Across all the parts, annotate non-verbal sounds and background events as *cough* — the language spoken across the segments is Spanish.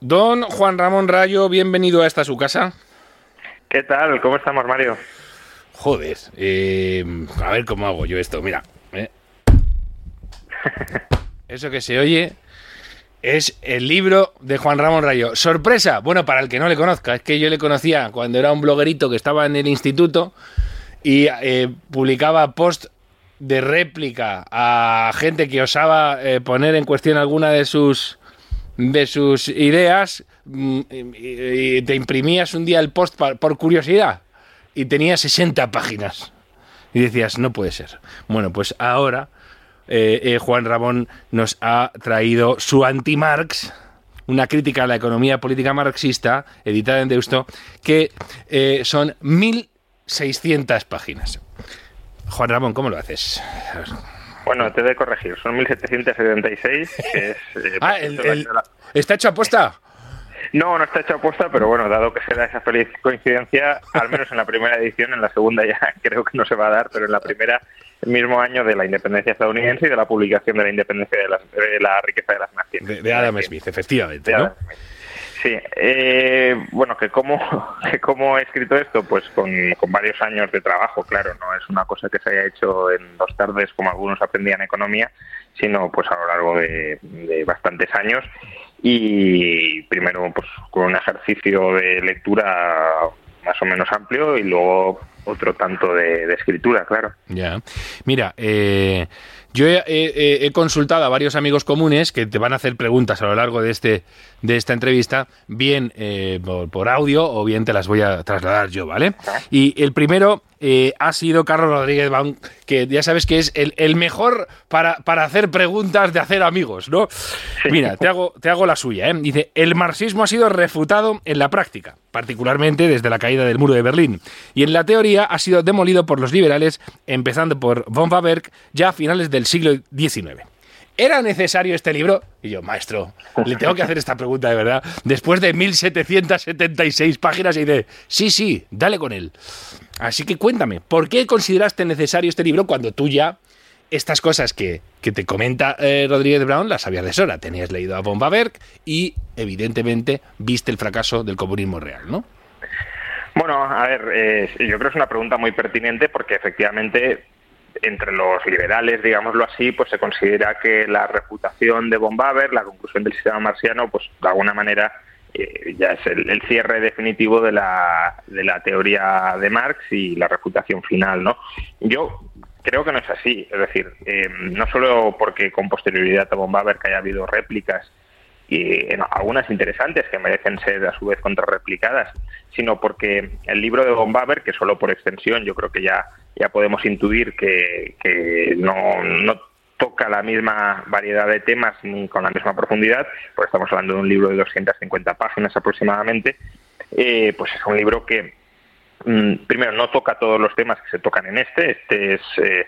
Don Juan Ramón Rayo, bienvenido a esta su casa. ¿Qué tal? ¿Cómo estamos, Mario? Joder, eh, a ver cómo hago yo esto. Mira, eh. *laughs* eso que se oye es el libro de Juan Ramón Rayo. Sorpresa, bueno, para el que no le conozca, es que yo le conocía cuando era un bloguerito que estaba en el instituto y eh, publicaba post de réplica a gente que osaba poner en cuestión alguna de sus de sus ideas mm, y, te imprimías un día el post por curiosidad y tenía 60 páginas. Y decías, no puede ser. Bueno, pues ahora eh, eh, Juan Ramón nos ha traído su anti-Marx, una crítica a la economía política marxista, editada en Deusto, que eh, son 1.600 páginas. Juan Ramón, ¿cómo lo haces? Bueno, te he de corregir, son 1776. que es, *laughs* eh, Ah, pues, el- esto, la- el- la- ¿está hecho aposta? No, no está hecho aposta, pero bueno, dado que se da esa feliz coincidencia, al menos en la primera edición, en la segunda ya *laughs* creo que no se va a dar, pero en la primera, el mismo año de la independencia estadounidense y de la publicación de la independencia de, las- de la riqueza de las naciones. De, de Adam Smith, efectivamente, ¿no? Smith. Sí, eh, bueno, que cómo, *laughs* que he escrito esto, pues con, con varios años de trabajo, claro, no es una cosa que se haya hecho en dos tardes como algunos aprendían economía, sino pues a lo largo de, bastantes años y primero pues con un ejercicio de lectura más o menos amplio y luego otro tanto de, de escritura, claro. Ya. Mira, eh, yo he, he- he consultado a varios amigos comunes que te van a hacer preguntas a lo largo de este de esta entrevista, bien eh, por, por audio o bien te las voy a trasladar yo, ¿vale? Y el primero eh, ha sido Carlos Rodríguez Baum, que ya sabes que es el, el mejor para, para hacer preguntas de hacer amigos, ¿no? Mira, te hago, te hago la suya, ¿eh? Dice, el marxismo ha sido refutado en la práctica, particularmente desde la caída del muro de Berlín, y en la teoría ha sido demolido por los liberales, empezando por von Faberg, ya a finales del siglo XIX. ¿Era necesario este libro? Y yo, maestro, le tengo que hacer esta pregunta de verdad. Después de 1776 páginas y dice, sí, sí, dale con él. Así que cuéntame, ¿por qué consideraste necesario este libro cuando tú ya estas cosas que, que te comenta eh, Rodríguez Brown las sabías de sobra? Tenías leído a von y, evidentemente, viste el fracaso del comunismo real, ¿no? Bueno, a ver, eh, yo creo que es una pregunta muy pertinente porque efectivamente entre los liberales, digámoslo así, pues se considera que la reputación de von la conclusión del sistema marxiano, pues de alguna manera eh, ya es el, el cierre definitivo de la, de la teoría de Marx y la refutación final, ¿no? Yo creo que no es así, es decir, eh, no solo porque con posterioridad a von Baber que haya habido réplicas y en algunas interesantes que merecen ser a su vez contrarreplicadas, sino porque el libro de von Baber, que solo por extensión yo creo que ya, ya podemos intuir que, que no, no toca la misma variedad de temas ni con la misma profundidad, porque estamos hablando de un libro de 250 páginas aproximadamente, eh, pues es un libro que mm, primero no toca todos los temas que se tocan en este, este es eh,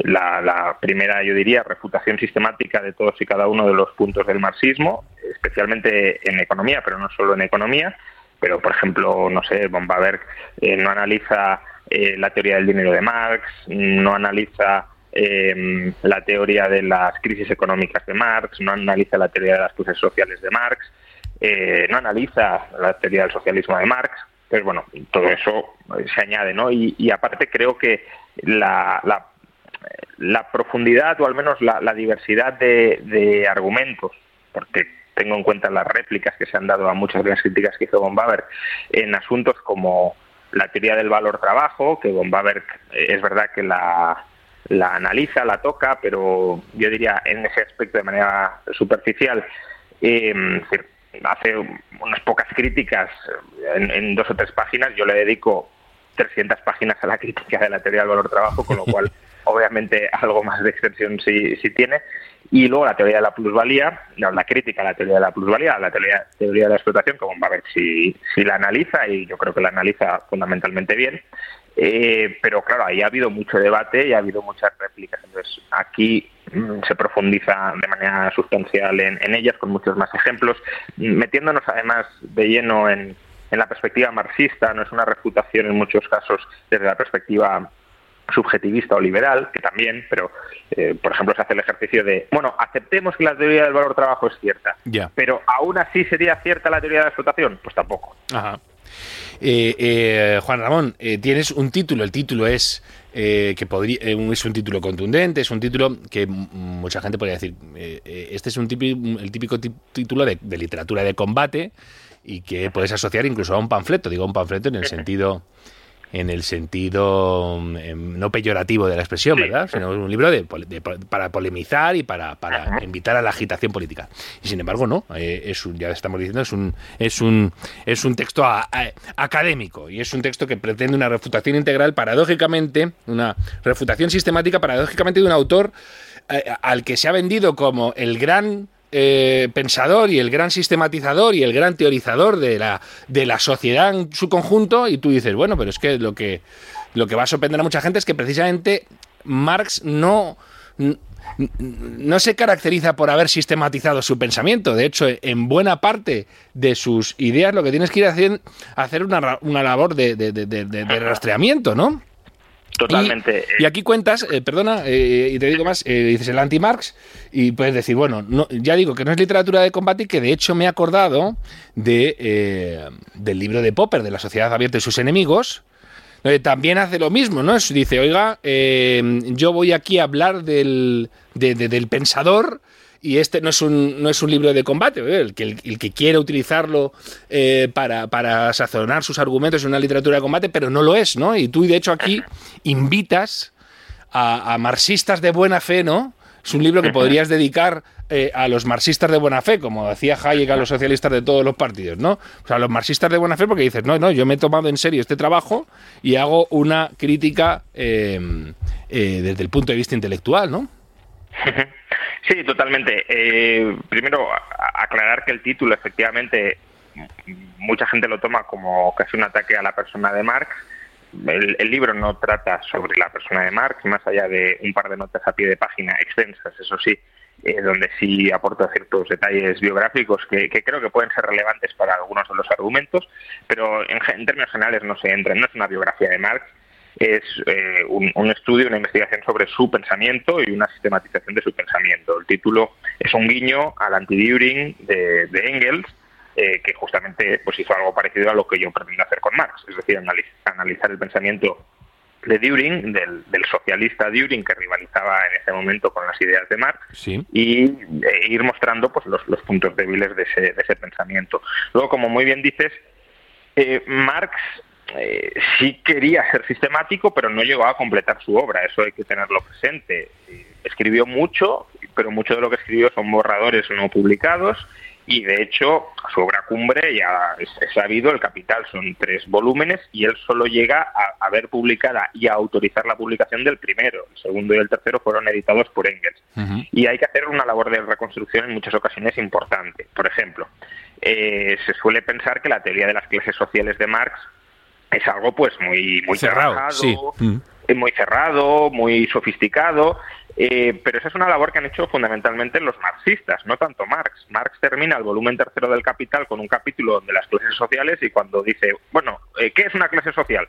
la, la, primera, yo diría, refutación sistemática de todos y cada uno de los puntos del marxismo, especialmente en economía, pero no solo en economía. Pero, por ejemplo, no sé, von Baberg eh, no analiza la teoría del dinero de Marx, no analiza eh, la teoría de las crisis económicas de Marx, no analiza la teoría de las crisis sociales de Marx, eh, no analiza la teoría del socialismo de Marx. Pues bueno, todo eso se añade, ¿no? Y, y aparte creo que la, la profundidad o al menos la, la diversidad de, de, argumentos, porque tengo en cuenta las réplicas que se han dado a muchas de las críticas que hizo von Baber en asuntos como la teoría del valor trabajo, que von Baber es verdad que la, la analiza, la toca, pero yo diría en ese aspecto de manera superficial. Eh, hace unas pocas críticas en, en dos o tres páginas, yo le dedico 300 páginas a la crítica de la teoría del valor trabajo, con lo cual *laughs* obviamente algo más de extensión sí, sí tiene. Y luego la teoría de la plusvalía, la, crítica a la teoría de la plusvalía, la teoría, teoría de la explotación, como va a ver si, si la analiza, y yo creo que la analiza fundamentalmente bien. Eh, pero claro, ahí ha habido mucho debate y ha habido muchas réplicas. Entonces, aquí mm, se profundiza de manera sustancial en, ellas, con muchos más ejemplos, metiéndonos además de lleno en, en la perspectiva marxista, no es una refutación en muchos casos desde la perspectiva subjetivista o liberal, que también, pero eh, por ejemplo se hace el ejercicio de, bueno, aceptemos que la teoría del valor trabajo es cierta, pero aún así sería cierta la teoría de la explotación, pues tampoco. Eh, eh, Juan Ramón, tienes un título, el título es que podría, es un título contundente, es un título que mucha gente podría decir, este es un típico, el típico título de, de, literatura de combate y que puedes asociar incluso a un panfleto, digo un panfleto en el *laughs* sentido en el sentido em, no peyorativo de la expresión, ¿verdad? Sino un libro de, para polemizar y para, para invitar a la agitación política. Y sin embargo, no, eh, es un, ya estamos diciendo, es un, es un, es un texto académico y es un texto que pretende una refutación integral, paradójicamente, una refutación sistemática, paradójicamente, de un autor eh, al que se ha vendido como el gran eh, pensador y el gran sistematizador y el gran teorizador de la, de la sociedad en su conjunto y tú dices, bueno, pero es que lo que, lo que va a sorprender a mucha gente es que precisamente Marx no... No se caracteriza por haber sistematizado su pensamiento. De hecho, en buena parte de sus ideas lo que tienes que ir haciendo hacer una, una labor de, de, de rastreamiento, ¿no? Totalmente. Y, aquí cuentas, eh, perdona, eh, y te digo más, eh, dices el anti-Marx y puedes decir, bueno, no, ya digo que no es literatura de combate y que de hecho me he acordado de, del libro de Popper, de la sociedad abierta y sus enemigos, también hace lo mismo, ¿no? Dice, oiga, yo voy aquí a hablar del, del pensador y este no es un, no es un libro de combate, ¿eh? el, que, el, que quiere utilizarlo eh, para, para sazonar sus argumentos en una literatura de combate, pero no lo es, ¿no? Y tú, de hecho, aquí invitas a, marxistas de buena fe, ¿no? Es un libro que podrías *laughs* dedicar eh, a los marxistas de buena fe, como decía Hayek a los socialistas de todos los partidos, ¿no? O sea, a los marxistas de buena fe porque dices, no, no, yo me he tomado en serio este trabajo y hago una crítica desde el punto de vista intelectual, ¿no? *laughs* Sí, totalmente. Eh, primero, aclarar que el título, efectivamente, mucha gente lo toma como casi un ataque a la persona de Marx. El, libro no trata sobre la persona de Marx, más allá de un par de notas a pie de página extensas, eso sí, eh, donde sí aporta ciertos detalles biográficos que, creo que pueden ser relevantes para algunos de los argumentos, pero en, en términos generales no se entra, no es una biografía de Marx, es eh, un, estudio, una investigación sobre su pensamiento y una sistematización de su pensamiento. El título es un guiño al anti-Düring de, Engels, eh, que justamente pues hizo algo parecido a lo que yo pretendo hacer con Marx, es decir, analizar el pensamiento de Düring, del, socialista Düring que rivalizaba en ese momento con las ideas de Marx, y e ir mostrando pues los, puntos débiles de ese, de ese pensamiento. Luego, como muy bien dices, eh, Marx eh, sí quería ser sistemático, pero no llegó a completar su obra, eso hay que tenerlo presente. Escribió mucho, pero mucho de lo que escribió son borradores no publicados y de hecho su obra cumbre ya es, sabido, El Capital son tres volúmenes y él solo llega a, ver publicada y a autorizar la publicación del primero. El segundo y el tercero fueron editados por Engels. Y hay que hacer una labor de reconstrucción en muchas ocasiones importante. Por ejemplo, eh, se suele pensar que la teoría de las clases sociales de Marx es algo pues muy muy cerrado, mm. muy cerrado, muy sofisticado, eh, pero esa es una labor que han hecho fundamentalmente los marxistas, no tanto Marx. Marx termina el volumen tercero del Capital con un capítulo de las clases sociales y cuando dice, bueno, eh, ¿qué es una clase social?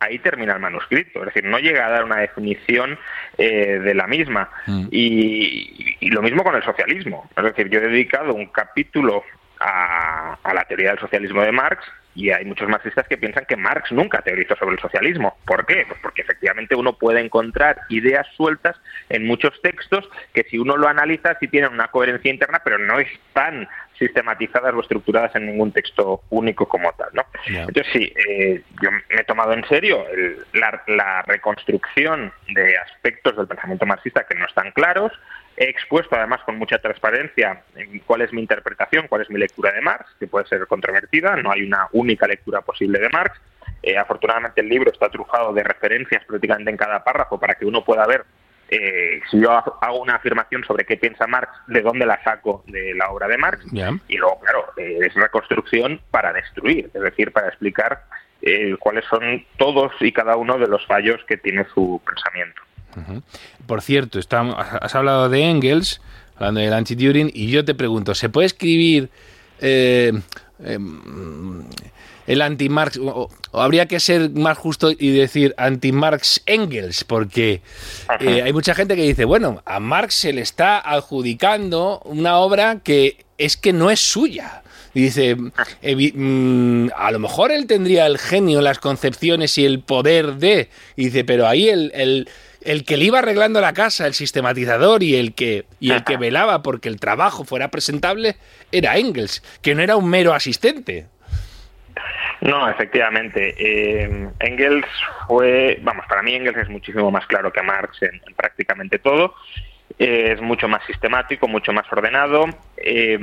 Ahí termina el manuscrito, es decir, no llega a dar una definición eh, de la misma. Mm. Y, y, lo mismo con el socialismo. Es decir, yo he dedicado un capítulo a, a la teoría del socialismo de Marx y hay muchos marxistas que piensan que Marx nunca teorizó sobre el socialismo. ¿Por qué? Pues porque efectivamente uno puede encontrar ideas sueltas en muchos textos que si uno lo analiza sí tienen una coherencia interna, pero no están sistematizadas o estructuradas en ningún texto único como tal. ¿no? Entonces sí, eh, yo me he tomado en serio la, la reconstrucción de aspectos del pensamiento marxista que no están claros, He expuesto además con mucha transparencia cuál es mi interpretación, cuál es mi lectura de Marx, que puede ser controvertida, no hay una única lectura posible de Marx. Eh, afortunadamente el libro está trujado de referencias prácticamente en cada párrafo para que uno pueda ver eh, si yo hago una afirmación sobre qué piensa Marx, de dónde la saco de la obra de Marx, y luego, claro, eh, es reconstrucción para destruir, es decir, para explicar eh, cuáles son todos y cada uno de los fallos que tiene su pensamiento. Por cierto, has hablado de Engels, hablando del anti-Turing, y yo te pregunto, ¿se puede escribir em, el anti-Marx, o, habría que ser más justo y decir anti-Marx Engels, porque eh, hay mucha gente que dice, bueno, a Marx se le está adjudicando una obra que es que no es suya. Y dice, mm, a lo mejor él tendría el genio, las concepciones y el poder de... Y dice, pero ahí el, el, el que le iba arreglando la casa, el sistematizador y el que, y el que velaba porque el trabajo fuera presentable, era Engels, que no era un mero asistente. No, efectivamente. Eh, Engels fue, vamos, para mí Engels es muchísimo más claro que Marx en, prácticamente todo. Eh, es mucho más sistemático, mucho más ordenado eh,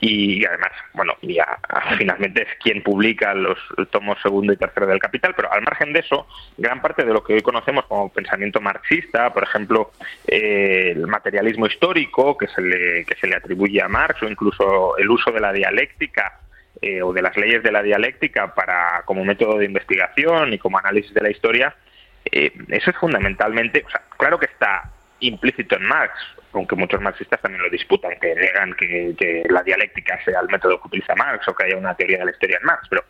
y, además, bueno, ya, finalmente es quien publica los tomos segundo y tercero del Capital, pero al margen de eso, gran parte de lo que hoy conocemos como pensamiento marxista, por ejemplo, el materialismo histórico que se, le, que se le atribuye a Marx o incluso el uso de la dialéctica eh, o de las leyes de la dialéctica para como método de investigación y como análisis de la historia, eh, eso es fundamentalmente, o sea, claro que está implícito en Marx, aunque muchos marxistas también lo disputan, que negan que, la dialéctica sea el método que utiliza Marx o que haya una teoría de la historia en Marx, pero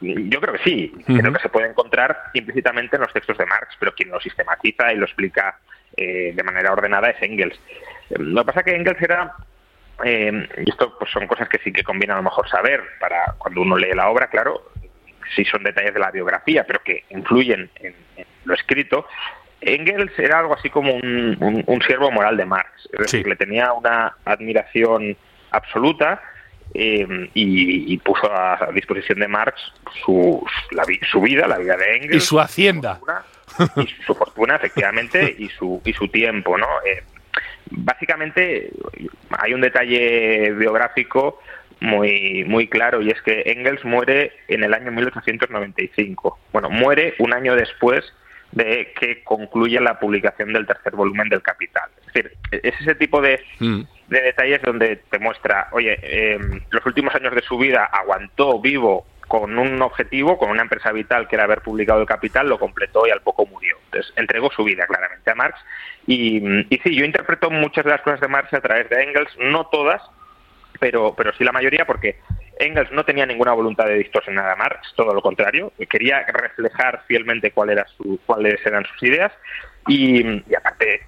yo creo que sí, creo que se puede encontrar implícitamente en los textos de Marx, pero quien lo sistematiza y lo explica eh, de manera ordenada es Engels. Lo que pasa es que Engels era eh, y esto pues son cosas que sí que conviene a lo mejor saber para cuando uno lee la obra, claro, si son detalles de la biografía, pero que influyen en, lo escrito. Engels era algo así como un, siervo moral de Marx, es decir, le tenía una admiración absoluta eh, y, puso a disposición de Marx su, su vida, la vida de Engels. Y su hacienda. y su fortuna, efectivamente, *laughs* y su, y su tiempo, ¿no? Eh, básicamente hay un detalle biográfico muy, muy claro y es que Engels muere en el año 1895. Bueno, muere un año después de que concluye la publicación del tercer volumen del Capital. Es decir, es ese tipo de, mm. de detalles donde te muestra, oye, eh, los últimos años de su vida aguantó vivo con un objetivo, con una empresa vital que era haber publicado el Capital, lo completó y al poco murió. Entonces, entregó su vida claramente a Marx. Y, y sí, yo interpreto muchas de las cosas de Marx a través de Engels, no todas, pero, pero sí la mayoría, porque Engels no tenía ninguna voluntad de distorsionar a Marx, todo lo contrario, quería reflejar fielmente cuál era su, cuáles eran sus ideas. Y, y aparte,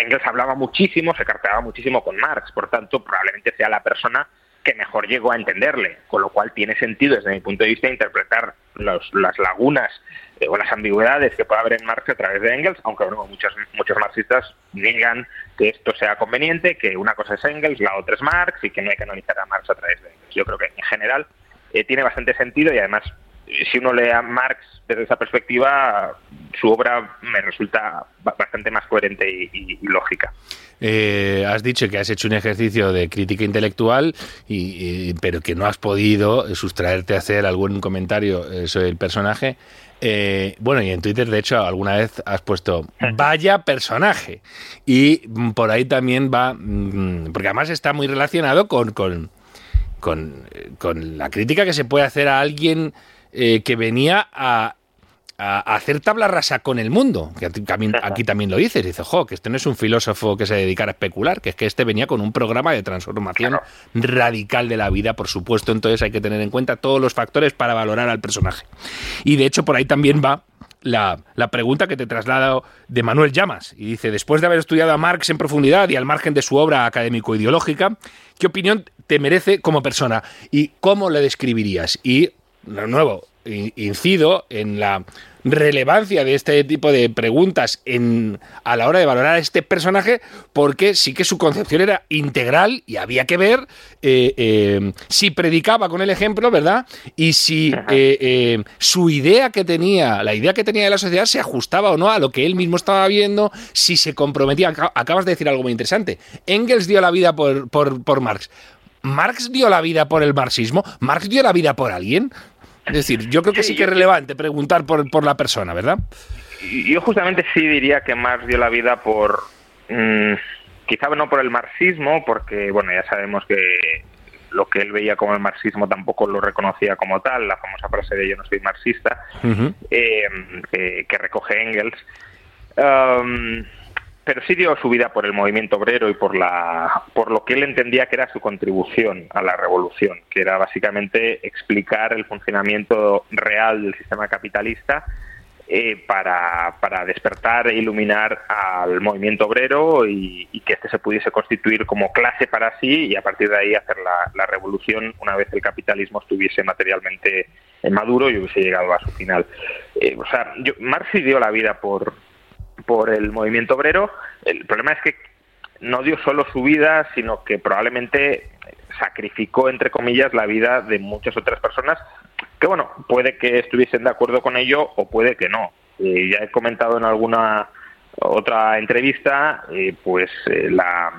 Engels hablaba muchísimo, se carteaba muchísimo con Marx, por tanto, probablemente sea la persona que mejor llegó a entenderle, con lo cual tiene sentido desde mi punto de vista interpretar las lagunas eh, o las ambigüedades que puede haber en Marx a través de Engels, aunque bueno, muchos, muchos marxistas niegan que esto sea conveniente, que una cosa es Engels, la otra es Marx y que no hay que analizar a Marx a través de Engels. Yo creo que en general eh, tiene bastante sentido y además si uno lee a Marx desde esa perspectiva, su obra me resulta bastante más coherente y, lógica. Eh, has dicho que has hecho un ejercicio de crítica intelectual, pero que no has podido sustraerte a hacer algún comentario eh, sobre el personaje. Eh, bueno, y en Twitter, de hecho, alguna vez has puesto vaya personaje. Y por ahí también va, mm, porque además está muy relacionado con, con, con la crítica que se puede hacer a alguien eh, que venía a, hacer tabla rasa con el mundo, que aquí, también lo dices, dice, jo, que este no es un filósofo que se dedicara a especular, que es que este venía con un programa de transformación radical de la vida, por supuesto, entonces hay que tener en cuenta todos los factores para valorar al personaje. Y de hecho por ahí también va la, la, pregunta que te traslado de Manuel Llamas. Y dice, después de haber estudiado a Marx en profundidad y al margen de su obra académico-ideológica, ¿qué opinión te merece como persona? ¿Y cómo le describirías? Y de nuevo, incido en la relevancia de este tipo de preguntas en, a la hora de valorar a este personaje, porque sí que su concepción era integral y había que ver eh, eh, si predicaba con el ejemplo, ¿verdad? Y si eh, su idea que tenía, la idea que tenía de la sociedad, se ajustaba o no a lo que él mismo estaba viendo, si se comprometía. Acabas de decir algo muy interesante. Engels dio la vida por, por, por Marx. ¿Marx dio la vida por el marxismo? ¿Marx dio la vida por alguien? Es decir, yo creo que sí, que es relevante preguntar por, por la persona, ¿verdad? yo justamente sí diría que Marx dio la vida por, mm, quizá no por el marxismo, porque bueno, ya sabemos que lo que él veía como el marxismo tampoco lo reconocía como tal, la famosa frase de yo no soy marxista, eh, que recoge Engels. Um, pero sí dio su vida por el movimiento obrero y por la por lo que él entendía que era su contribución a la revolución, que era básicamente explicar el funcionamiento real del sistema capitalista eh, para, para, despertar e iluminar al movimiento obrero y, que éste se pudiese constituir como clase para sí y a partir de ahí hacer la, revolución una vez el capitalismo estuviese materialmente maduro y hubiese llegado a su final. Eh, o sea, yo, Marx dio la vida por, por el movimiento obrero. El problema es que no dio solo su vida, sino que probablemente sacrificó, entre comillas, la vida de muchas otras personas que, bueno, puede que estuviesen de acuerdo con ello o puede que no. Eh, ya he comentado en alguna otra entrevista, eh, pues eh, la,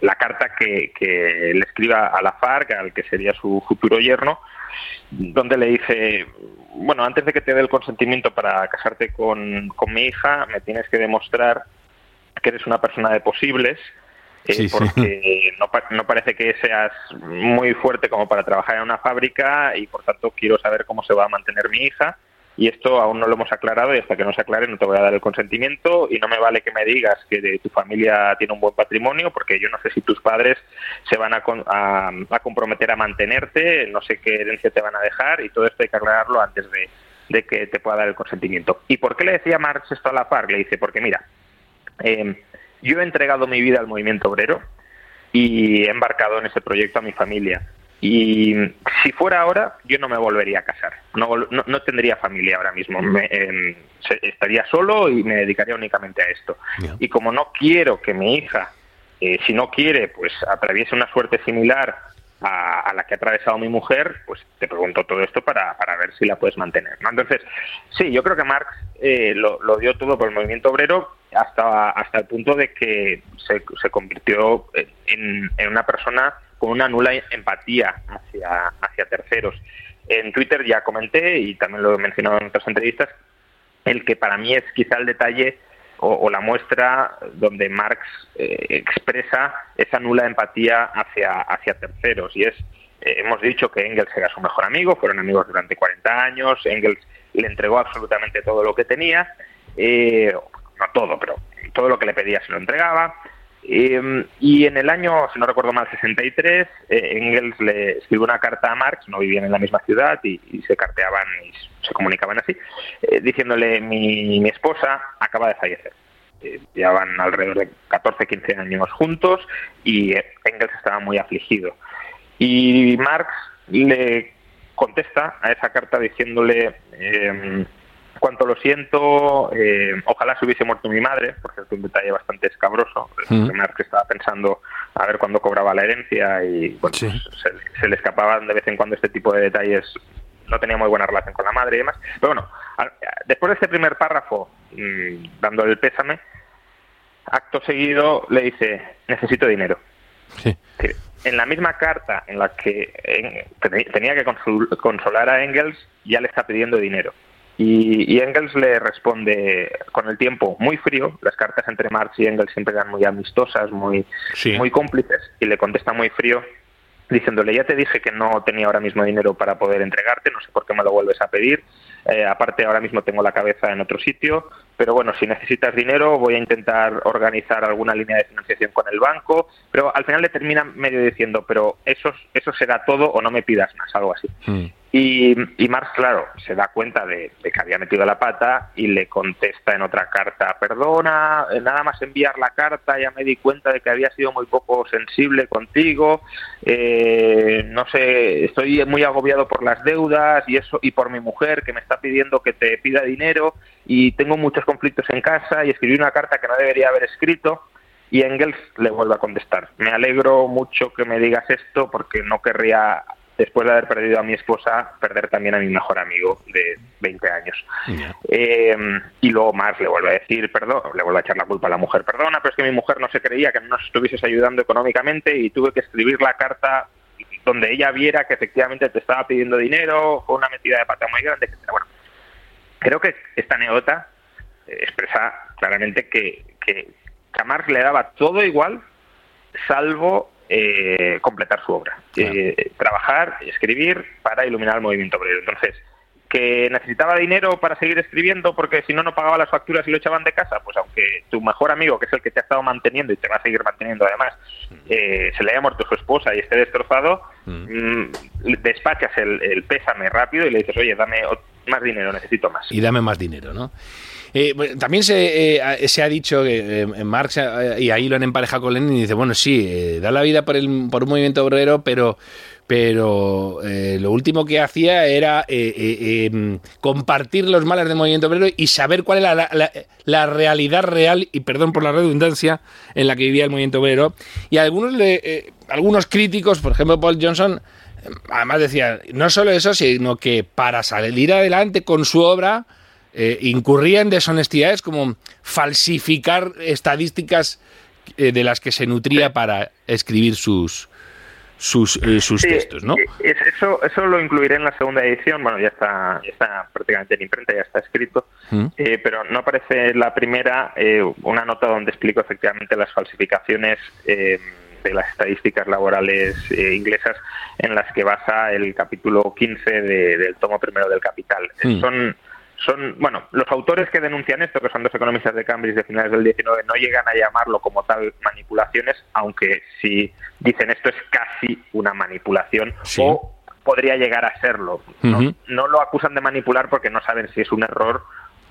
la, carta que, que, le escriba a la FARC, al que sería su futuro yerno, donde le dice, bueno, antes de que te dé el consentimiento para casarte con, mi hija, me tienes que demostrar que eres una persona de posibles, eh, porque No, no, parece que seas muy fuerte como para trabajar en una fábrica y por tanto quiero saber cómo se va a mantener mi hija y esto aún no lo hemos aclarado y hasta que no se aclare no te voy a dar el consentimiento y no me vale que me digas que de tu familia tiene un buen patrimonio porque yo no sé si tus padres se van a, a, comprometer a mantenerte, no sé qué herencia te van a dejar y todo esto hay que aclararlo antes de, que te pueda dar el consentimiento. ¿Y por qué le decía Marx esto a la FARC? Le dice, porque mira, eh, yo he entregado mi vida al movimiento obrero y he embarcado en ese proyecto a mi familia y si fuera ahora, yo no me volvería a casar. No, no, tendría familia ahora mismo. Me, em, estaría solo y me dedicaría únicamente a esto. Y como no quiero que mi hija, eh, si no quiere, pues atraviese una suerte similar a, la que ha atravesado mi mujer, pues te pregunto todo esto para, para ver si la puedes mantener. ¿no? Entonces, sí, yo creo que Marx eh, lo, dio todo por el movimiento obrero hasta, hasta el punto de que se, se convirtió en, en una persona con una nula empatía hacia, hacia terceros. En Twitter ya comenté, y también lo he mencionado en otras entrevistas, el que para mí es quizá el detalle o, la muestra donde Marx eh, expresa esa nula empatía hacia, hacia terceros. Y es, eh, hemos dicho que Engels era su mejor amigo, fueron amigos durante 40 años, Engels le entregó absolutamente todo lo que tenía, eh, no todo, pero todo lo que le pedía se lo entregaba. Em, y en el año, si no recuerdo mal, 63, eh, Engels le escribió una carta a Marx, no vivían en la misma ciudad y, se carteaban y se comunicaban así, eh, diciéndole, mi, mi, esposa acaba de fallecer. Eh, llevaban alrededor de 14, 15 años juntos y Engels estaba muy afligido. Y Marx le contesta a esa carta diciéndole em, cuanto lo siento, eh, ojalá se hubiese muerto mi madre, porque es un detalle bastante escabroso. Mm. que estaba pensando a ver cuándo cobraba la herencia y bueno, pues, se, le escapaban de vez en cuando este tipo de detalles. No tenía muy buena relación con la madre y demás. Pero bueno, después de este primer párrafo, mm, dándole el pésame, acto seguido le dice, necesito dinero. En la misma carta en la que tenía que consolar a Engels, ya le está pidiendo dinero. Y, Engels le responde con el tiempo muy frío, las cartas entre Marx y Engels siempre eran muy amistosas, muy, muy cómplices, y le contesta muy frío diciéndole, ya te dije que no tenía ahora mismo dinero para poder entregarte, no sé por qué me lo vuelves a pedir, eh, aparte ahora mismo tengo la cabeza en otro sitio, pero bueno, si necesitas dinero voy a intentar organizar alguna línea de financiación con el banco, pero al final le termina medio diciendo, pero eso, eso será todo o no me pidas más, algo así. Hmm. Y, y, Marx, claro, se da cuenta de, que había metido la pata y le contesta en otra carta, perdona, eh, nada más enviar la carta ya me di cuenta de que había sido muy poco sensible contigo, eh, no sé, estoy muy agobiado por las deudas y eso y por mi mujer que me está pidiendo que te pida dinero y tengo muchos conflictos en casa y escribí una carta que no debería haber escrito. Y Engels le vuelve a contestar, me alegro mucho que me digas esto porque no querría después de haber perdido a mi esposa, perder también a mi mejor amigo de 20 años. Eh, y luego Marx le vuelve a decir, perdón, le vuelve a echar la culpa a la mujer, perdona, pero es que mi mujer no se creía que no nos estuvieses ayudando económicamente y tuve que escribir la carta donde ella viera que efectivamente te estaba pidiendo dinero, fue una metida de pata muy grande, etc. Bueno, creo que esta anécdota expresa claramente que, que, a Marx le daba todo igual, salvo eh, completar su obra. Eh, trabajar, escribir para iluminar el movimiento obrero. Entonces, que necesitaba dinero para seguir escribiendo porque si no no pagaba las facturas y lo echaban de casa, pues aunque tu mejor amigo, que es el que te ha estado manteniendo y te va a seguir manteniendo además, mm. eh, se le haya muerto su esposa y esté destrozado, mm. Mm, despachas el, pésame rápido y le dices, oye, dame más dinero, necesito más. Y dame más dinero, ¿no? Eh, también se, eh, se, ha dicho que Marx, y ahí lo han emparejado con Lenin, y dice, bueno, sí, da la vida por, el, por un movimiento obrero, pero pero eh, lo último que hacía era eh, eh, em, compartir los males del movimiento obrero y saber cuál era la, realidad real, y perdón por la redundancia, en la que vivía el movimiento obrero. Y algunos, algunos críticos, por ejemplo Paul Johnson, además decían, no solo eso, sino que para salir adelante con su obra, incurría en deshonestidades como falsificar estadísticas de las que se nutría para escribir sus, sus, eh, sus textos, ¿no? Eso, eso lo incluiré en la segunda edición, bueno, ya está, ya está prácticamente en imprenta, ya está escrito, mm. eh, pero no aparece la primera eh, una nota donde explico efectivamente las falsificaciones de las estadísticas laborales inglesas en las que basa el capítulo 15 del tomo primero del Capital. Mm. Son son, bueno, los autores que denuncian esto, que son dos economistas de Cambridge de finales del 19, no llegan a llamarlo como tal manipulaciones, aunque si dicen esto es casi una manipulación o podría llegar a serlo. No, no lo acusan de manipular porque no saben si es un error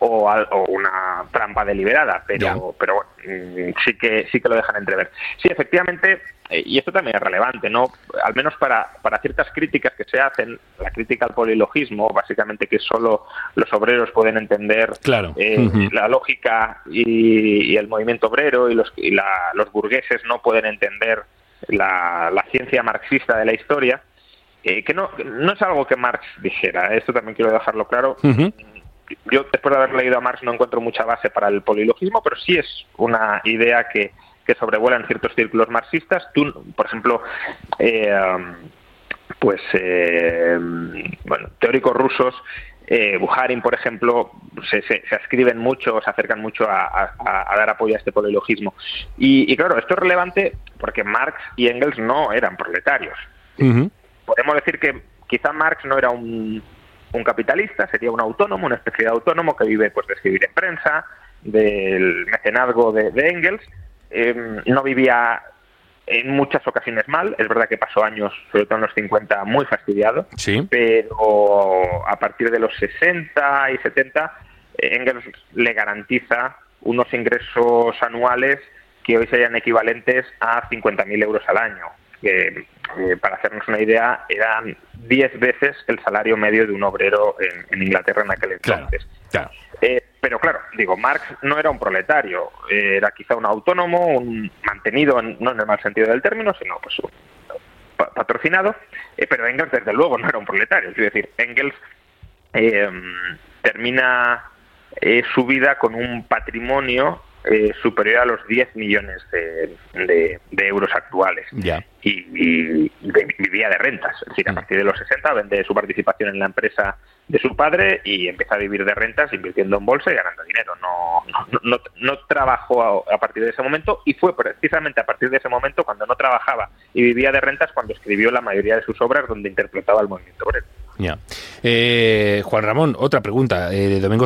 o, una trampa deliberada, pero, pero mm, sí que sí que lo dejan entrever. Sí, efectivamente, eh, y esto también es relevante, ¿no? Al menos para, para ciertas críticas que se hacen, la crítica al polilogismo, básicamente que solo los obreros pueden entender eh, la lógica y, el movimiento obrero y los, y los burgueses no pueden entender la, la ciencia marxista de la historia. Eh, que no, no es algo que Marx dijera, esto también quiero dejarlo claro yo después de haber leído a Marx no encuentro mucha base para el polilogismo, pero sí es una idea que, que sobrevuela en ciertos círculos marxistas. Tú, por ejemplo, eh, pues eh, bueno, teóricos rusos eh, Buharin, por ejemplo, se, se, escriben mucho, se acercan mucho a, dar apoyo a este polilogismo. Y, claro, esto es relevante porque Marx y Engels no eran proletarios. Podemos decir que quizá Marx no era un un capitalista, sería un autónomo, una especie de autónomo que vive pues de escribir en prensa, del mecenazgo de, Engels. Em, no vivía en muchas ocasiones mal, es verdad que pasó años, sobre todo en los 50, muy fastidiado, pero a partir de los 60 y 70, Engels le garantiza unos ingresos anuales que hoy serían equivalentes a 50.000 euros al año, que eh, para hacernos una idea, eran 10 veces el salario medio de un obrero en, Inglaterra en aquel entonces. Eh, pero claro, digo, Marx no era un proletario, era quizá un autónomo, un mantenido, no en el mal sentido del término, sino pues patrocinado, eh, pero Engels desde luego no era un proletario, es decir, Engels termina su vida con un patrimonio eh, superior a los 10 millones de, euros actuales. Y, vivía de rentas. Es decir, a mm. partir de los 60 vende su participación en la empresa de su padre y empieza a vivir de rentas invirtiendo en bolsa y ganando dinero. No, no, no, trabajó a, partir de ese momento y fue precisamente a partir de ese momento cuando no trabajaba y vivía de rentas cuando escribió la mayoría de sus obras donde interpretaba el movimiento obrero. Ya. Eh, Juan Ramón, otra pregunta eh, de Domingo.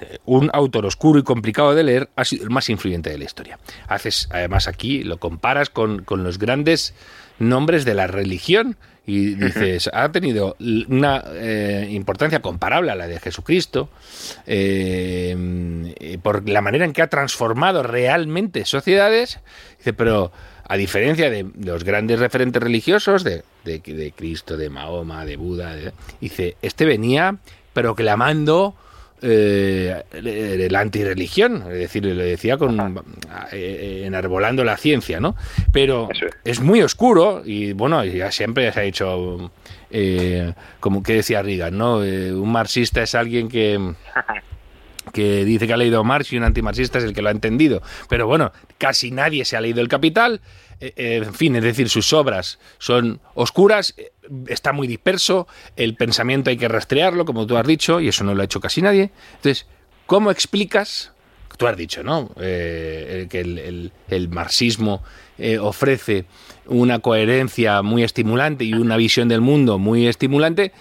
Eh, un autor oscuro y complicado de leer ha sido el más influyente de la historia. Haces, además, aquí lo comparas con, con los grandes nombres de la religión y *laughs* dices, ha tenido una eh, importancia comparable a la de Jesucristo eh, por la manera en que ha transformado realmente sociedades. Dice, pero a diferencia de los grandes referentes religiosos de, de, de Cristo, de Mahoma, de Buda, de- dice, este venía proclamando eh, la antirreligión, es decir, lo decía con eh, enarbolando la ciencia, ¿no? Pero es. es muy oscuro y bueno, ya siempre se ha dicho, eh, como que decía Reagan, ¿no? Eh, un marxista es alguien que *laughs* que dice que ha leído Marx y un antimarxista es el que lo ha entendido. Pero bueno, casi nadie se ha leído El Capital. Eh, eh, en fin, es decir, sus obras son oscuras, eh, está muy disperso, el pensamiento hay que rastrearlo, como tú has dicho, y eso no lo ha hecho casi nadie. Entonces, ¿cómo explicas? Tú has dicho, ¿no? Que el, marxismo ofrece una coherencia muy estimulante y una visión del mundo muy estimulante.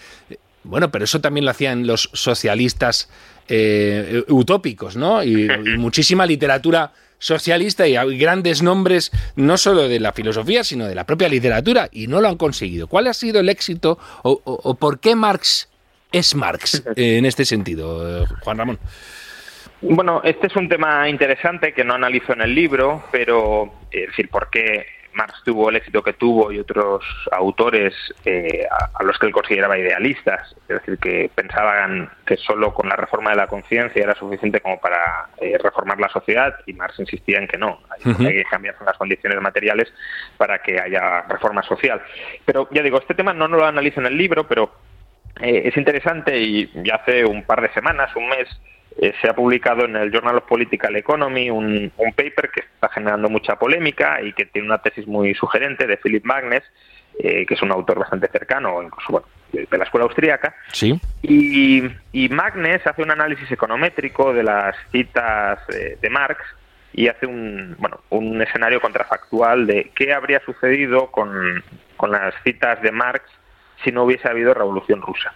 Bueno, pero eso también lo hacían los socialistas eh, utópicos, ¿no? Y, y *laughs* muchísima literatura socialista y grandes nombres no solo de la filosofía, sino de la propia literatura, y no lo han conseguido. ¿Cuál ha sido el éxito o, o- o por qué Marx es Marx eh, en este sentido, eh, Juan Ramón? Bueno, este es un tema interesante que no analizo en el libro, pero eh, es decir, por qué Marx tuvo el éxito que tuvo y otros autores eh, a, a los que él consideraba idealistas, es decir, que pensaban que solo con la reforma de la conciencia era suficiente como para eh, reformar la sociedad y Marx insistía en que no, hay, que cambiar las condiciones materiales para que haya reforma social. Pero ya digo, este tema no lo analizo en el libro, pero eh, es interesante y ya hace un par de semanas, un mes, eh, se ha publicado en el Journal of Political Economy un, un paper que está generando mucha polémica y que tiene una tesis muy sugerente de Philip Magnes, eh, que es un autor bastante cercano, incluso bueno, de, de la escuela austríaca, Sí. y, y Magnes hace un análisis econométrico de las citas eh, de Marx y hace un, bueno, un escenario contrafactual de qué habría sucedido con, con las citas de Marx si no hubiese habido revolución rusa.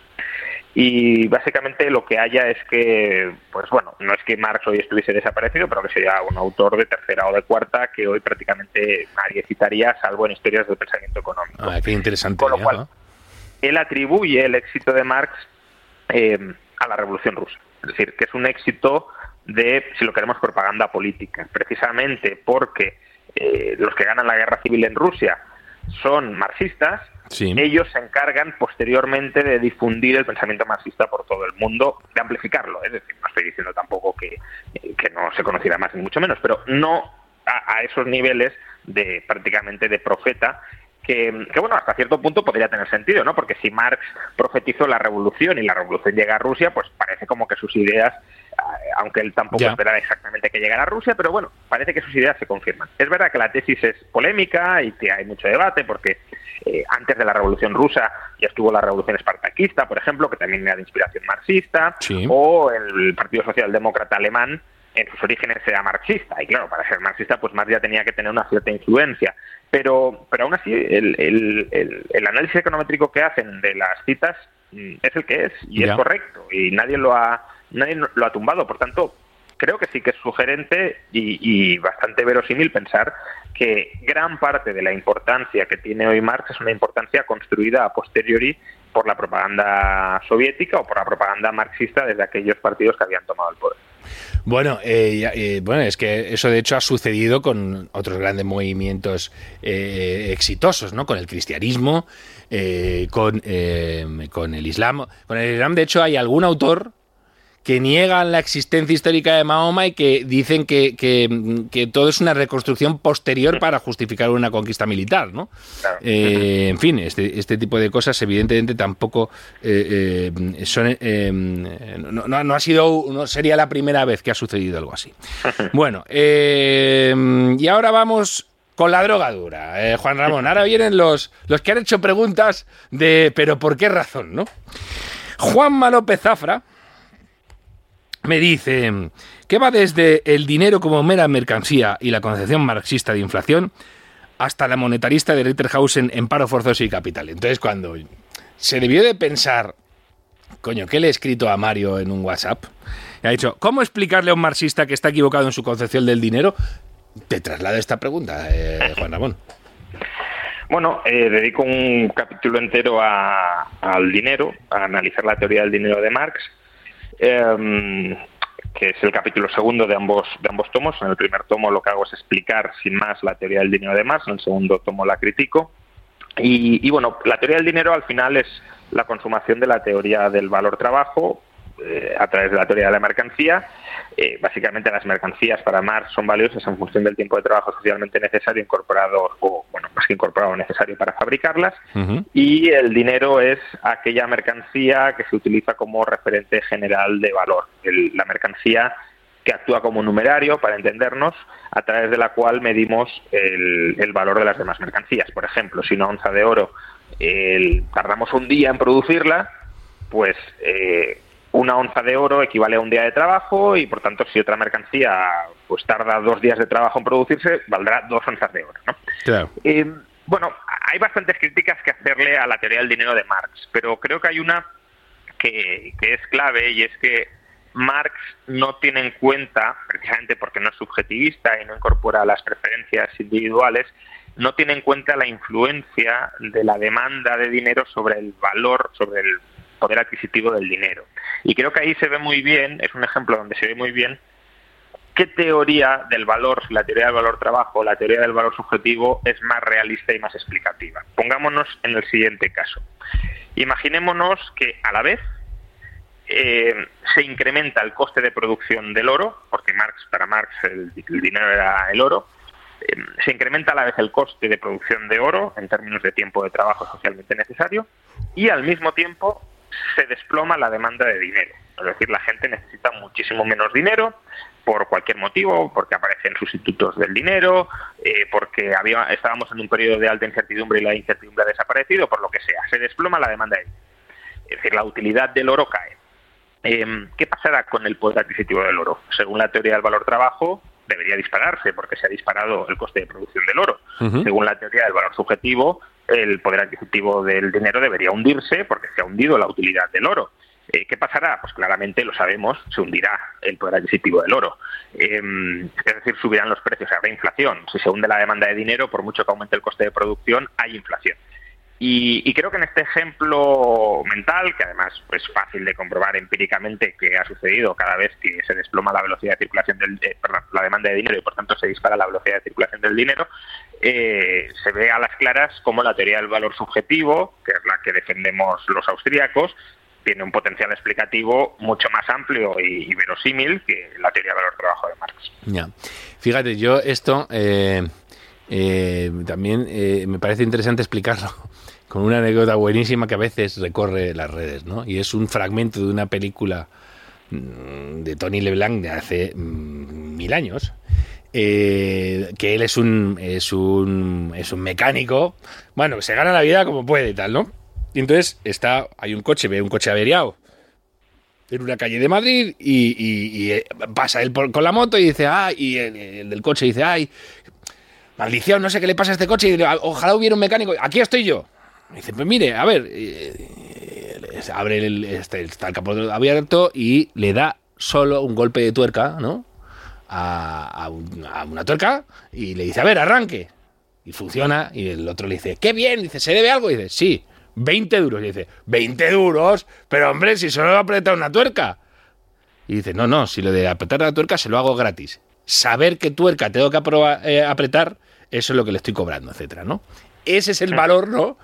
Y básicamente lo que haya es que, pues bueno, no es que Marx hoy estuviese desaparecido, pero que sería un autor de tercera o de cuarta que hoy prácticamente nadie citaría, salvo en historias del pensamiento económico Ah, qué interesante. Con lo ya, cual, ¿no? él atribuye el éxito de Marx eh, a la Revolución Rusa. Es decir, que es un éxito de, si lo queremos, propaganda política. Precisamente porque eh, los que ganan la guerra civil en Rusia son marxistas, Ellos se encargan posteriormente de difundir el pensamiento marxista por todo el mundo, de amplificarlo. Es decir, no estoy diciendo tampoco que, eh, que no se conociera más, ni mucho menos, pero no a, esos niveles de prácticamente de profeta que, que, bueno, hasta cierto punto podría tener sentido, ¿no? Porque si Marx profetizó la revolución y la revolución llega a Rusia, pues parece como que sus ideas, eh, aunque él tampoco Ya. esperaba exactamente que llegara a Rusia, pero bueno, parece que sus ideas se confirman. Es verdad que la tesis es polémica y que hay mucho debate, porque eh, antes de la revolución rusa ya estuvo la revolución espartaquista, por ejemplo, que también era de inspiración marxista, Sí. o el Partido Socialdemócrata Alemán en sus orígenes era marxista y claro para ser marxista pues Marx ya tenía que tener una cierta influencia pero pero aún así el, el, el, el análisis econométrico que hacen de las citas mm, es el que es y es correcto y nadie lo ha nadie lo ha tumbado por tanto creo que sí que es sugerente y, bastante verosímil pensar que gran parte de la importancia que tiene hoy Marx es una importancia construida a posteriori por la propaganda soviética o por la propaganda marxista desde aquellos partidos que habían tomado el poder. Bueno, eh, eh, bueno, es que eso de hecho ha sucedido con otros grandes movimientos eh, exitosos, ¿no? Con el cristianismo, eh, con, eh, con el islam. Con el islam, de hecho, hay algún autor que niegan la existencia histórica de Mahoma y que dicen que, que, todo es una reconstrucción posterior para justificar una conquista militar, ¿no? Eh, en fin, este, este tipo de cosas evidentemente tampoco eh, eh, son... No, no, ha sido... No sería la primera vez que ha sucedido algo así. *laughs* Bueno, y ahora vamos con la drogadura, Juan Ramón. Ahora vienen los, los que han hecho preguntas de pero ¿por qué razón, no? Juanma López Zafra me dice que va desde el dinero como mera mercancía y la concepción marxista de inflación hasta la monetarista de Ritterhausen en paro forzoso y capital. Entonces, cuando se debió de pensar, coño, ¿qué le he escrito a Mario en un WhatsApp? Y ha dicho, ¿cómo explicarle a un marxista que está equivocado en su concepción del dinero? Te traslado esta pregunta, eh, Juan Ramón. Bueno, eh, dedico un capítulo entero al dinero, a analizar la teoría del dinero de Marx Em, que es el capítulo segundo de ambos, de ambos tomos. En el primer tomo lo que hago es explicar sin más la teoría del dinero de Marx, en el segundo tomo la critico. Y bueno, la teoría del dinero al final es la consumación de la teoría del valor trabajo eh, a través de la teoría de la mercancía. Eh, básicamente las mercancías para Marx son valiosas en función del tiempo de trabajo socialmente necesario incorporado, o bueno, más que incorporado, necesario para fabricarlas. Y el dinero es aquella mercancía que se utiliza como referente general de valor. la mercancía que actúa como numerario, para entendernos, a través de la cual medimos el, valor de las demás mercancías. Por ejemplo, si una onza de oro tardamos un día en producirla, pues eh, una onza de oro equivale a un día de trabajo y por tanto si otra mercancía pues tarda dos días de trabajo en producirse valdrá dos onzas de oro ¿no? Eh, bueno hay bastantes críticas que hacerle a la teoría del dinero de Marx pero creo que hay una que, que es clave y es que Marx no tiene en cuenta precisamente porque no es subjetivista y no incorpora las preferencias individuales no tiene en cuenta la influencia de la demanda de dinero sobre el valor, sobre el poder adquisitivo del dinero. Y creo que ahí se ve muy bien, es un ejemplo donde se ve muy bien qué teoría del valor, la teoría del valor trabajo, la teoría del valor subjetivo es más realista y más explicativa. Pongámonos en el siguiente caso. Imaginémonos que a la vez eh, se incrementa el coste de producción del oro, porque Marx, para Marx el, dinero era el oro, eh, se incrementa a la vez el coste de producción de oro en términos de tiempo de trabajo socialmente necesario y al mismo tiempo se desploma la demanda de dinero. Es decir, la gente necesita muchísimo menos dinero por cualquier motivo, porque aparecen sustitutos del dinero, eh, porque había, estábamos en un periodo de alta incertidumbre y la incertidumbre ha desaparecido, por lo que sea. Se desploma la demanda de dinero. Es decir, la utilidad del oro cae. Em, ¿Qué pasará con el poder adquisitivo del oro? Según la teoría del valor trabajo, debería dispararse porque se ha disparado el coste de producción del oro. Según la teoría del valor subjetivo, el poder adquisitivo del dinero debería hundirse porque se ha hundido la utilidad del oro. Eh, ¿Qué pasará? Pues claramente lo sabemos, se hundirá el poder adquisitivo del oro. Em, es decir, subirán los precios, habrá inflación. Si se hunde la demanda de dinero, por mucho que aumente el coste de producción, hay inflación. Y, creo que en este ejemplo mental, que además es fácil de comprobar empíricamente que ha sucedido cada vez que se desploma la velocidad de circulación del, eh, perdón, la demanda de dinero y por tanto se dispara la velocidad de circulación del dinero, eh, se ve a las claras como la teoría del valor subjetivo, que es la que defendemos los austríacos, tiene un potencial explicativo mucho más amplio y, verosímil que la teoría del valor trabajo de Marx. Ya. Fíjate, yo esto eh, también me parece interesante explicarlo con una anécdota buenísima que a veces recorre las redes, ¿no? Y es un fragmento de una película mm, de Tony LeBlanc de hace mm, mil años, eh, que él es un, es un es un mecánico, bueno, se gana la vida como puede y tal, ¿no? Y entonces está, hay un coche, ve un coche averiado en una calle de Madrid y, eh, pasa él con la moto y dice, ah, y el, del coche dice, ay, maldición, no sé qué le pasa a este coche, y ojalá hubiera un mecánico, aquí estoy yo dice, pues mire, a ver, eh, abre el, este, está el capó abierto y le da solo un golpe de tuerca, ¿no? A, una tuerca y le dice, a ver, arranque. Y funciona y el otro le dice, qué bien, dice, ¿se debe algo? Y dice, sí, 20 duros. Y dice, 20 duros, pero hombre, si solo aprieta una tuerca. Y dice, no, no, si lo de apretar la tuerca se lo hago gratis. Saber qué tuerca tengo que eh, apretar, eso es lo que le estoy cobrando, etcétera, ¿no? Ese es el valor, ¿no?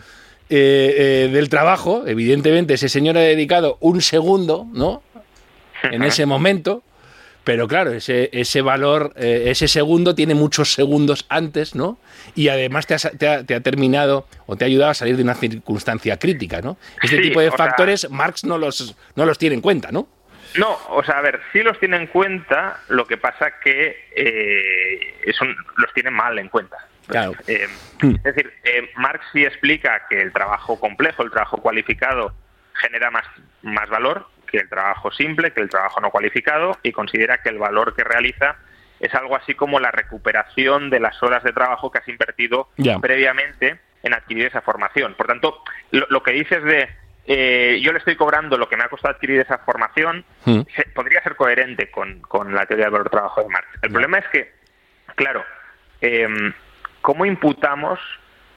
Eh, eh, del trabajo, evidentemente ese señor ha dedicado un segundo, ¿no? en ese momento, pero claro, ese, ese valor, eh, ese segundo tiene muchos segundos antes, ¿no? Y además te, ha, te, ha, terminado o te ha ayudado a salir de una circunstancia crítica, ¿no? Este tipo de factores Marx no los, no los tiene en cuenta, ¿no? No, o sea, a ver, sí los tiene en cuenta, lo que pasa que eh, los tiene mal en cuenta. Claro. Eh, es decir, eh, Marx sí explica que el trabajo complejo, el trabajo cualificado, genera más, más valor que el trabajo simple, que el trabajo no cualificado, y considera que el valor que realiza es algo así como la recuperación de las horas de trabajo que has invertido previamente en adquirir esa formación. Por tanto, lo, que dices de eh, yo le estoy cobrando lo que me ha costado adquirir esa formación, hmm. podría ser coherente con, la teoría del valor trabajo de Marx. El problema es que, claro, eh, ¿cómo imputamos?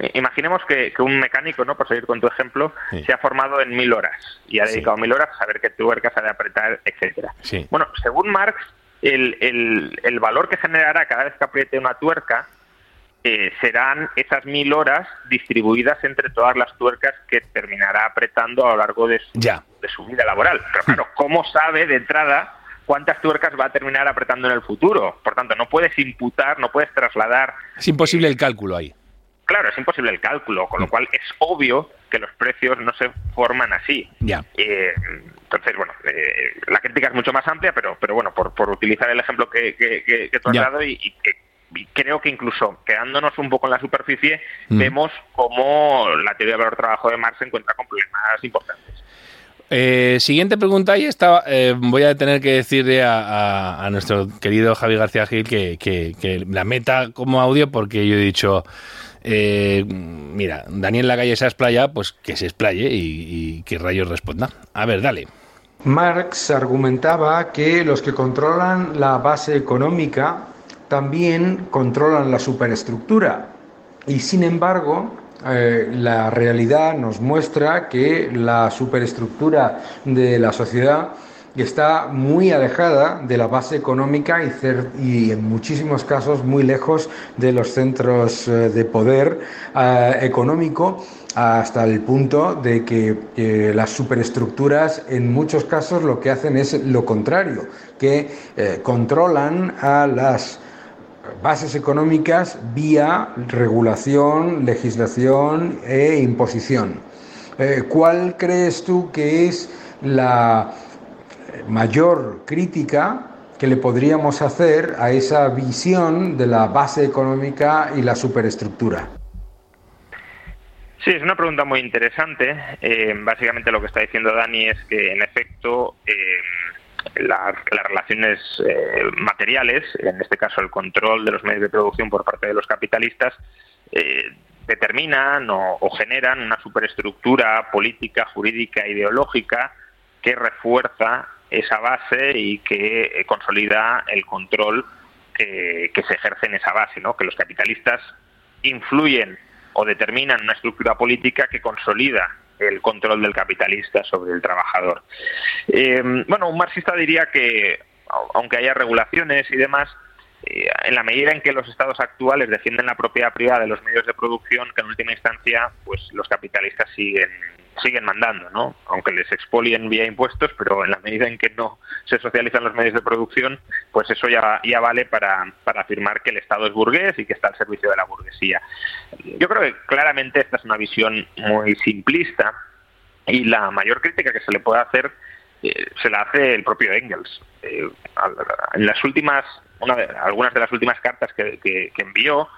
Eh, imaginemos que, un mecánico, ¿no? por seguir con tu ejemplo, se ha formado en mil horas y ha dedicado mil horas a saber qué tuercas ha de apretar, etcétera. Bueno, según Marx, el, el, valor que generará cada vez que apriete una tuerca eh, serán esas mil horas distribuidas entre todas las tuercas que terminará apretando a lo largo de su, de su vida laboral. Pero claro, ¿cómo sabe de entrada cuántas tuercas va a terminar apretando en el futuro. Por tanto, no puedes imputar, no puedes trasladar. Es imposible el cálculo ahí. Claro, es imposible el cálculo, con lo mm. cual es obvio que los precios no se forman así. Ya. Eh, entonces, bueno, eh, la crítica es mucho más amplia, pero, pero bueno, por, por utilizar el ejemplo que, que, que, tú has dado y, creo que incluso quedándonos un poco en la superficie, mm. vemos cómo la teoría del valor trabajo de Marx se encuentra con problemas importantes. Eh, siguiente pregunta y esta eh, voy a tener que decirle a, nuestro querido Javi García Gil que, la meta como audio porque yo he dicho eh, mira, Daniel la calle se explaya, pues que se explaye y, y que rayos responda. A ver, dale. Marx argumentaba que los que controlan la base económica también controlan la superestructura y sin embargo eh, la realidad nos muestra que la superestructura de la sociedad está muy alejada de la base económica y, en muchísimos casos muy lejos de los centros eh, de poder eh, económico hasta el punto de que las superestructuras en muchos casos lo que hacen es lo contrario, que controlan a las bases económicas vía regulación, legislación e imposición. Eh, ¿Cuál crees tú que es la mayor crítica que le podríamos hacer a esa visión de la base económica y la superestructura? Sí, es una pregunta muy interesante. Eh, básicamente lo que está diciendo Dani es que, en efecto, eh, las relaciones eh, materiales, en este caso el control de los medios de producción por parte de los capitalistas, eh, determinan o, generan una superestructura política, jurídica, ideológica que refuerza esa base y que eh, consolida el control que, que, se ejerce en esa base, ¿no? que los capitalistas influyen o determinan una estructura política que consolida el control del capitalista sobre el trabajador. Eh, bueno, un marxista diría que, aunque haya regulaciones y demás, eh, en la medida en que los estados actuales defienden la propiedad privada de los medios de producción, que en última instancia, pues los capitalistas siguen siguen mandando, ¿no? Aunque les expolien vía impuestos, pero en la medida en que no se socializan los medios de producción, pues eso ya, ya vale para, para afirmar que el Estado es burgués y que está al servicio de la burguesía. Yo creo que claramente esta es una visión muy simplista y la mayor crítica que se le puede hacer eh, se la hace el propio Engels. Eh, en las últimas, una de, algunas de las últimas cartas que, que envió,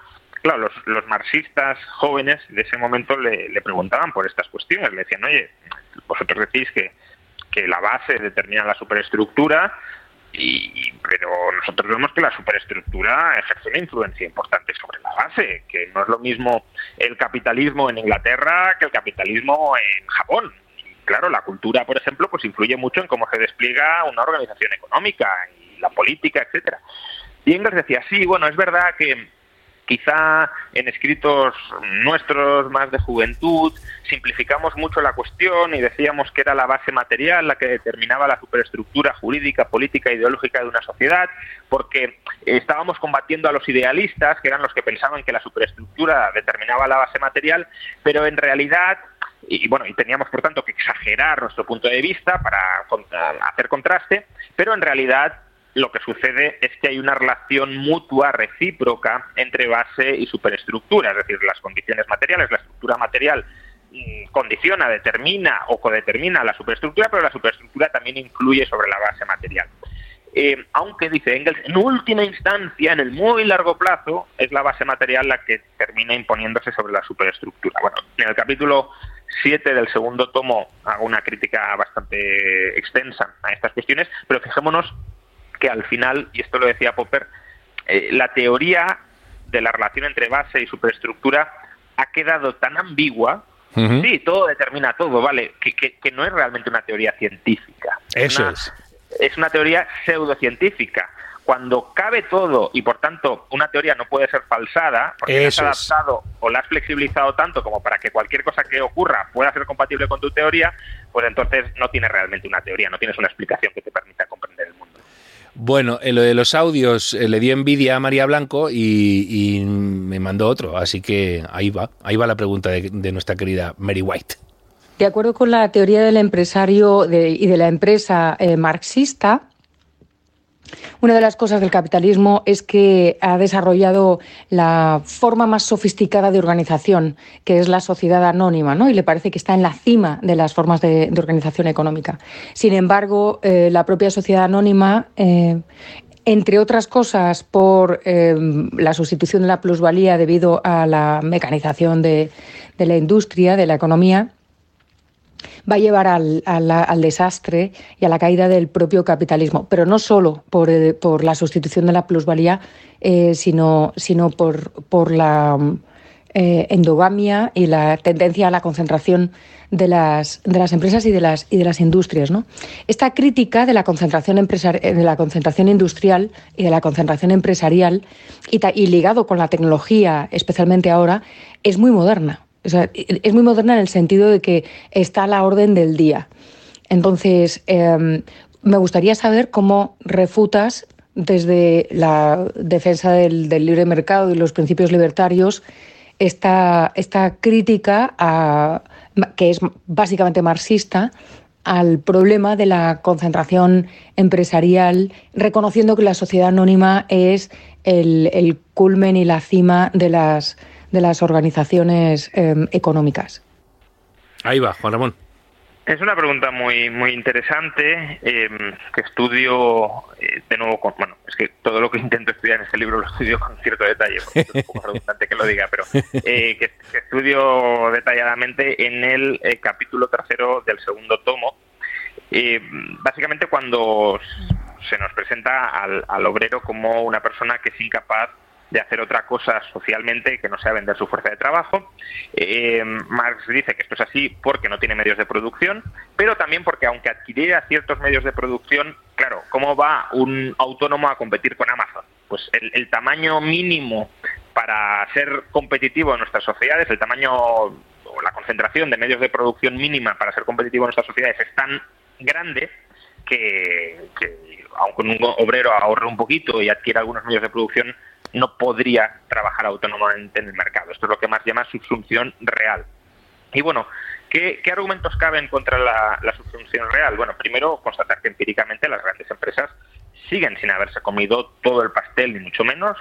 claro, los, marxistas jóvenes de ese momento le, preguntaban por estas cuestiones, le decían, oye, vosotros decís que, que la base determina la superestructura, y, pero nosotros vemos que la superestructura ejerce una influencia importante sobre la base, que no es lo mismo el capitalismo en Inglaterra que el capitalismo en Japón. Y claro, la cultura, por ejemplo, pues influye mucho en cómo se despliega una organización económica y la política, etcétera. Y Engels decía, sí, bueno, es verdad que Quizá en escritos nuestros más de juventud simplificamos mucho la cuestión y decíamos que era la base material la que determinaba la superestructura jurídica, política ideológica de una sociedad, porque estábamos combatiendo a los idealistas, que eran los que pensaban que la superestructura determinaba la base material, pero en realidad y, bueno, y teníamos por tanto que exagerar nuestro punto de vista para hacer contraste, pero en realidad lo que sucede es que hay una relación mutua recíproca entre base y superestructura, es decir, las condiciones materiales, la estructura material mm, condiciona, determina o codetermina la superestructura, pero la superestructura también influye sobre la base material. Eh, aunque, dice Engels, en última instancia, en el muy largo plazo, es la base material la que termina imponiéndose sobre la superestructura. Bueno, en el capítulo 7 del segundo tomo hago una crítica bastante extensa a estas cuestiones, pero fijémonos que al final, y esto lo decía Popper, eh, la teoría de la relación entre base y superestructura ha quedado tan ambigua, sí, todo determina todo, ¿vale? Que, no es realmente una teoría científica. Eso es es una teoría pseudocientífica. Cuando cabe todo y por tanto una teoría no puede ser falsada, porque la has adaptado o la has flexibilizado tanto como para que cualquier cosa que ocurra pueda ser compatible con tu teoría, pues entonces no tienes realmente una teoría, no tienes una explicación que te permita comprender el mundo. Bueno, en lo de los audios eh, le dio envidia a María Blanco y, me mandó otro, así que ahí va, ahí va la pregunta de nuestra querida Mary White. De acuerdo con la teoría del empresario y de la empresa eh, marxista, una de las cosas del capitalismo es que ha desarrollado la forma más sofisticada de organización, que es la sociedad anónima, ¿no? Y le parece que está en la cima de las formas de, organización económica. Sin embargo, eh, la propia sociedad anónima, eh, entre otras cosas, por la sustitución de la plusvalía debido a la mecanización de la industria, de la economía, va a llevar al, desastre y a la caída del propio capitalismo, pero no solo por, eh, la sustitución de la plusvalía, eh, sino, sino por, por la eh, endogamia y la tendencia a la concentración de las, de las empresas y de las, y de las industrias. ¿no? Esta crítica de la, concentración de la concentración industrial y de la concentración empresarial y, y ligado con la tecnología, especialmente ahora, es muy moderna es muy moderna en el sentido de que está a la orden del día. Entonces, em, me gustaría saber cómo refutas desde la defensa del, libre mercado y los principios libertarios esta crítica que es básicamente marxista al problema de la concentración empresarial, reconociendo que la sociedad anónima es el culmen y la cima de las de las organizaciones em, económicas. Ahí va, Juan Ramón. Es una pregunta muy muy interesante em, que estudio eh, de nuevo con bueno es que todo lo que intento estudiar en este libro lo estudio con cierto detalle porque es un poco *laughs* redundante que lo diga pero eh, que, estudio detalladamente en el eh, capítulo tercero del segundo tomo básicamente cuando se nos presenta al, al obrero como una persona que es incapaz de hacer otra cosa socialmente que no sea vender su fuerza de trabajo. Eh, Marx dice que esto es así porque no tiene medios de producción, pero también porque aunque adquiriera ciertos medios de producción, claro, ¿cómo va un autónomo a competir con Amazon? Pues el, tamaño mínimo para ser competitivo en nuestras sociedades, el tamaño o la concentración de medios de producción mínima para ser competitivo en nuestras sociedades es tan grande que, que aunque un obrero ahorre un poquito y adquiera algunos medios de producción, no podría trabajar autónomamente en el mercado. Esto es lo que más llama subsunción real. Y bueno, ¿qué, argumentos caben contra la, la subsunción real? Bueno, primero, constatar que empíricamente las grandes empresas siguen sin haberse comido todo el pastel, ni mucho menos.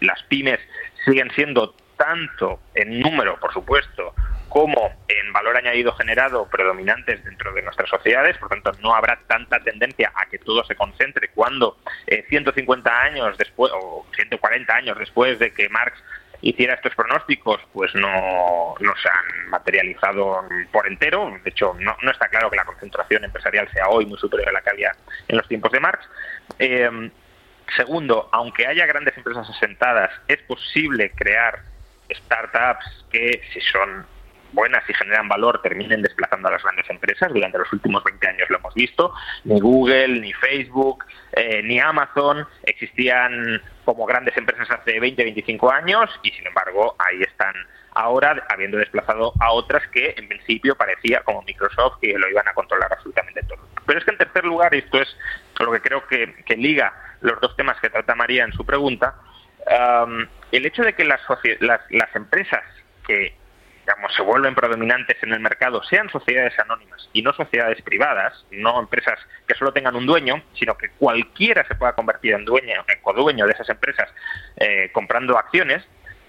Las pymes siguen siendo tanto en número, por supuesto, como en valor añadido generado predominantes dentro de nuestras sociedades, por tanto no habrá tanta tendencia a que todo se concentre cuando 150 eh, años después o 140 años después de que Marx hiciera estos pronósticos, pues no, no se han materializado por entero. De hecho, no, no, está claro que la concentración empresarial sea hoy muy superior a la que había en los tiempos de Marx. Eh, segundo, aunque haya grandes empresas asentadas, es posible crear startups que, si son buenas y generan valor terminen desplazando a las grandes empresas. Durante los últimos 20 años lo hemos visto. Ni Google, ni Facebook, eh, ni Amazon existían como grandes empresas hace 20, 25 años y sin embargo ahí están ahora habiendo desplazado a otras que en principio parecía como Microsoft que lo iban a controlar absolutamente todo. Pero es que en tercer lugar, y esto es lo que creo que, liga los dos temas que trata María en su pregunta, el hecho de que las, las, las empresas que digamos, se vuelven predominantes en el mercado sean sociedades anónimas y no sociedades privadas, no empresas que solo tengan un dueño, sino que cualquiera se pueda convertir en dueño, en codueño de esas empresas eh, comprando acciones,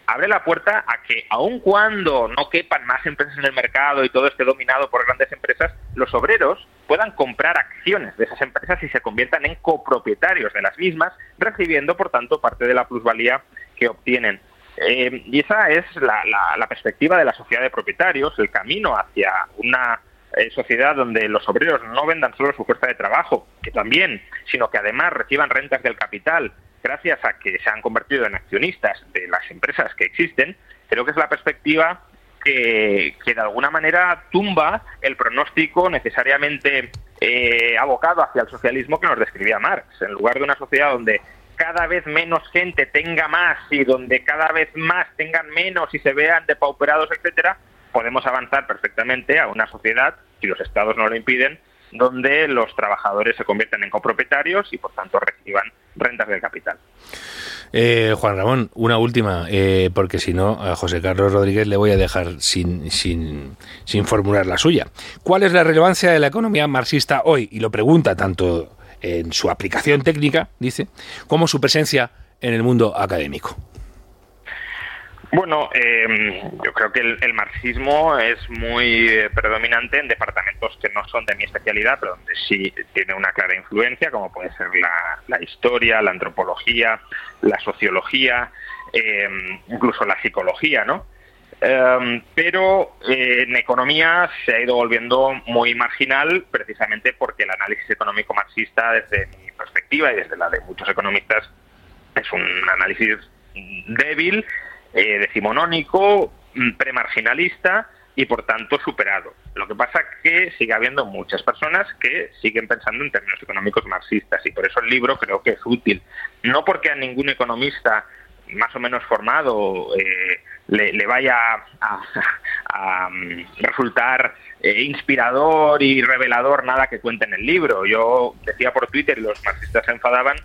abre la puerta a que, aun cuando no quepan más empresas en el mercado y todo esté dominado por grandes empresas, los obreros puedan comprar acciones de esas empresas y se conviertan en copropietarios de las mismas, recibiendo, por tanto, parte de la plusvalía que obtienen. Eh, y esa es la, perspectiva de la sociedad de propietarios, el camino hacia una eh, sociedad donde los obreros no vendan solo su fuerza de trabajo, que también, sino que además reciban rentas del capital gracias a que se han convertido en accionistas de las empresas que existen, creo que es la perspectiva que, de alguna manera tumba el pronóstico necesariamente eh, abocado hacia el socialismo que nos describía Marx. En lugar de una sociedad donde cada vez menos gente tenga más y donde cada vez más tengan menos y se vean depauperados, etcétera, podemos avanzar perfectamente a una sociedad, si los estados no lo impiden, donde los trabajadores se convierten en copropietarios y por tanto reciban rentas del capital. Eh, Juan Ramón, una última, eh, porque si no, a José Carlos Rodríguez le voy a dejar sin, sin, sin formular la suya. ¿Cuál es la relevancia de la economía marxista hoy? Y lo pregunta tanto en su aplicación técnica, dice, como su presencia en el mundo académico. Bueno, em, yo creo que el, marxismo es muy eh, predominante en departamentos que no son de mi especialidad, pero donde sí tiene una clara influencia, como puede ser la, historia, la antropología, la sociología, em, incluso la psicología, ¿no? Em, pero eh, en economía se ha ido volviendo muy marginal precisamente porque el análisis económico marxista, desde mi perspectiva y desde la de muchos economistas, es un análisis débil, eh, decimonónico, mm, premarginalista y por tanto superado. Lo que pasa es que sigue habiendo muchas personas que siguen pensando en términos económicos marxistas y por eso el libro creo que es útil. No porque a ningún economista más o menos formado eh, le, vaya a, resultar eh, inspirador y revelador nada que cuente en el libro. Yo decía por Twitter y los marxistas se enfadaban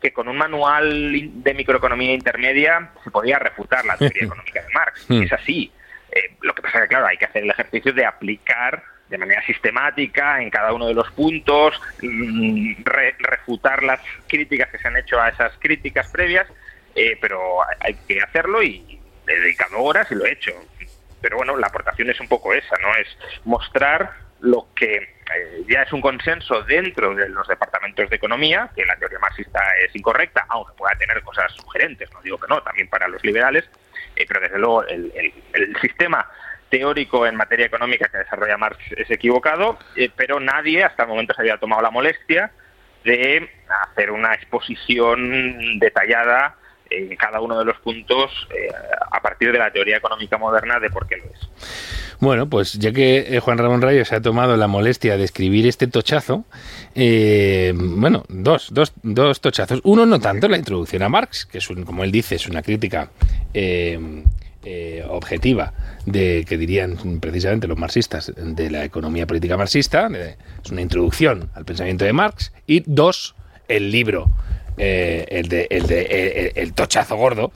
que con un manual de microeconomía intermedia se podía refutar la teoría *laughs* económica de Marx. Hmm. Es así. Eh, lo que pasa es que, claro, hay que hacer el ejercicio de aplicar de manera sistemática en cada uno de los puntos, mm, refutar las críticas que se han hecho a esas críticas previas, eh, pero hay que hacerlo y he dedicado horas y lo he hecho. Pero bueno, la aportación es un poco esa, ¿no? Es mostrar lo que eh, ya es un consenso dentro de los departamentos de economía, que la teoría marxista es incorrecta, aunque pueda tener cosas sugerentes, no digo que no, también para los liberales, eh, pero desde luego el, sistema teórico en materia económica que desarrolla Marx es equivocado, eh, pero nadie hasta el momento se había tomado la molestia de hacer una exposición detallada en cada uno de los puntos a partir de la teoría económica moderna de por qué lo es. Bueno, pues ya que eh, Juan Ramón Rayo se ha tomado la molestia de escribir este tochazo, eh, bueno, dos, dos, dos tochazos. Uno no tanto la introducción a Marx, que es un, como él dice, es una crítica eh, objetiva de que dirían precisamente los marxistas de la economía política marxista, es una introducción al pensamiento de Marx. Y dos, el libro eh, el, de, el, de, el, tochazo gordo,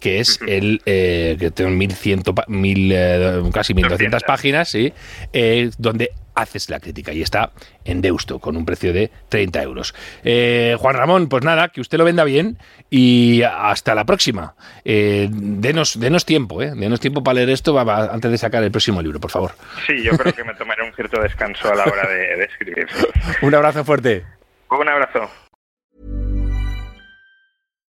que es el eh, que tiene 1100, mil, eh, casi 1200 páginas, ¿sí? donde haces la crítica y está en Deusto con un precio de 30 euros. Juan Ramón, pues nada, que usted lo venda bien y hasta la próxima. denos, denos tiempo, ¿eh? denos tiempo para leer esto antes de sacar el próximo libro, por favor. Sí, yo creo que me tomaré un cierto descanso a la hora de, de escribir. *laughs* un abrazo fuerte. Un abrazo.